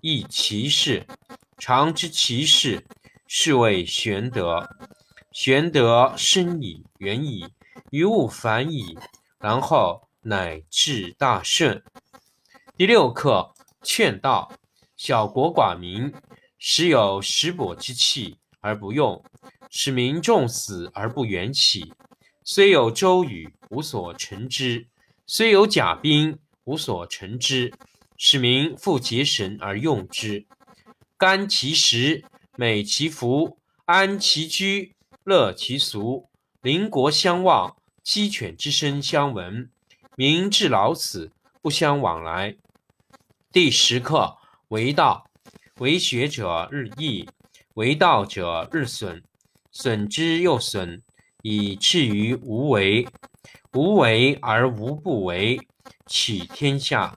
亦其事，常知其事，是谓玄德。玄德深矣，远矣，于物反矣，然后乃至大顺。第六课，劝道：小国寡民，时有食帛之器而不用，使民重死而不远起。虽有周瑜，无所成之；虽有甲兵，无所成之。使民复结绳而用之，甘其食，美其服，安其居，乐其俗。邻国相望，鸡犬之声相闻，民至老死不相往来。第十课为道，为学者日益，为道者日损，损之又损，以至于无为。无为而无不为，取天下。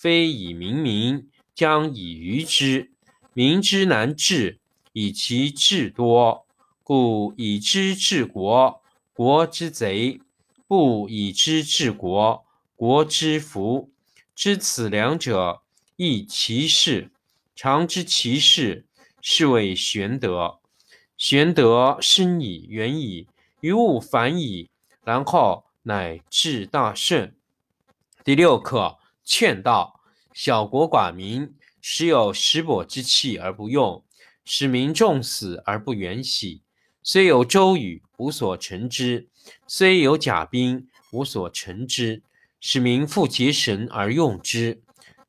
非以明民，将以愚之。民之难治，以其智多；故以知治国，国之贼；不以知治国，国之福。知此两者，亦其事。常知其事，是谓玄德。玄德深矣，远矣，于物反矣，然后乃至大顺。第六课。劝道：小国寡民，时有食帛之器而不用，使民重死而不远徙。虽有周瑜，无所成之；虽有甲兵，无所成之。使民复结绳而用之。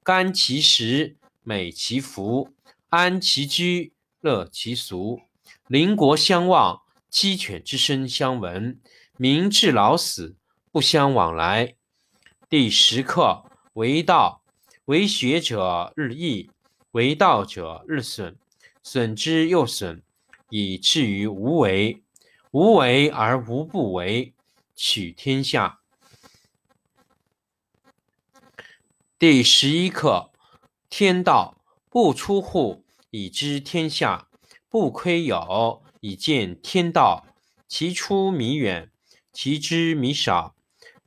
甘其食，美其服，安其居，乐其俗。邻国相望，鸡犬之声相闻，民至老死不相往来。第十课。为道，为学者日益，为道者日损，损之又损，以至于无为。无为而无不为，取天下。第十一课：天道，不出户，以知天下；不窥有，以见天道。其出弥远，其知弥少。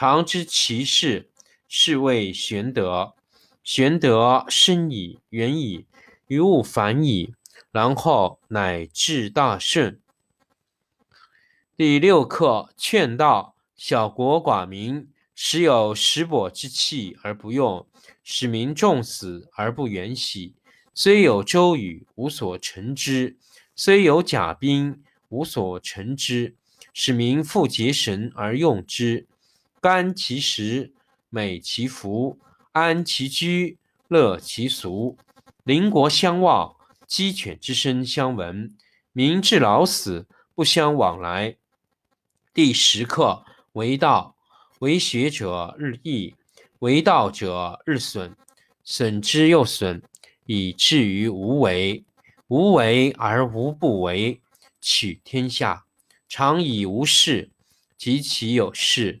常知其事，是谓玄德。玄德深矣，远矣，于物反矣，然后乃至大顺。第六课劝道：小国寡民，时有食帛之器而不用，使民重死而不远徙。虽有周瑜，无所成之；虽有甲兵，无所成之。使民复结绳而用之。甘其食，美其服，安其居，乐其俗。邻国相望，鸡犬之声相闻。民至老死，不相往来。第十课为道，为学者日益，为道者日损，损之又损，以至于无为。无为而无不为，取天下常以无事，及其有事，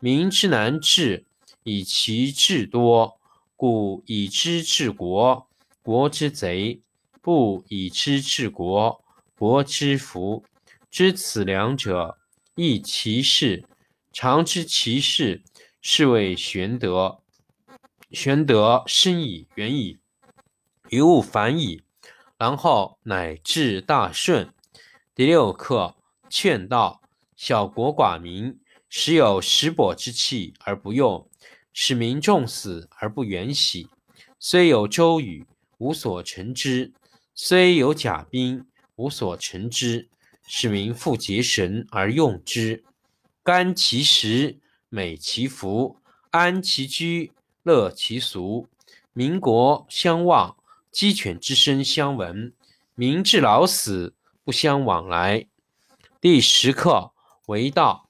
民之难治，以其智多。故以知治国，国之贼；不以知治国，国之福。知此两者。亦其事，常知其事，是谓玄德。玄德深矣，远矣，于物反矣，然后乃至大顺。第六课，劝道：小国寡民，时有食帛之器而不用，使民重死而不远徙。虽有周瑜，无所成之；虽有甲兵，无所成之。使民复结绳而用之，甘其食，美其服，安其居，乐其俗。民国相望，鸡犬之声相闻。民至老死，不相往来。第十课为道，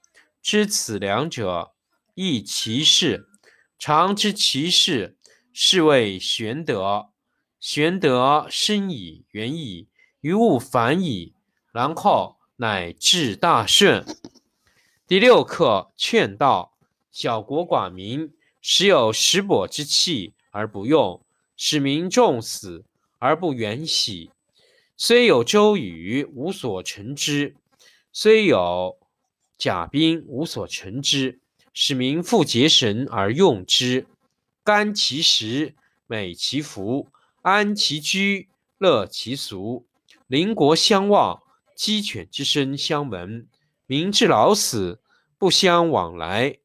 知此两者，亦其事。常知其事，是谓玄德。玄德深矣，远矣，于物反矣，然后。乃至大顺。第六课劝道：小国寡民，时有食帛之器而不用，使民重死而不远徙。虽有周瑜，无所成之；虽有甲兵，无所乘之。使民复结绳而用之。甘其食，美其服，安其居，乐其俗。邻国相望。鸡犬之声相闻，民至老死，不相往来。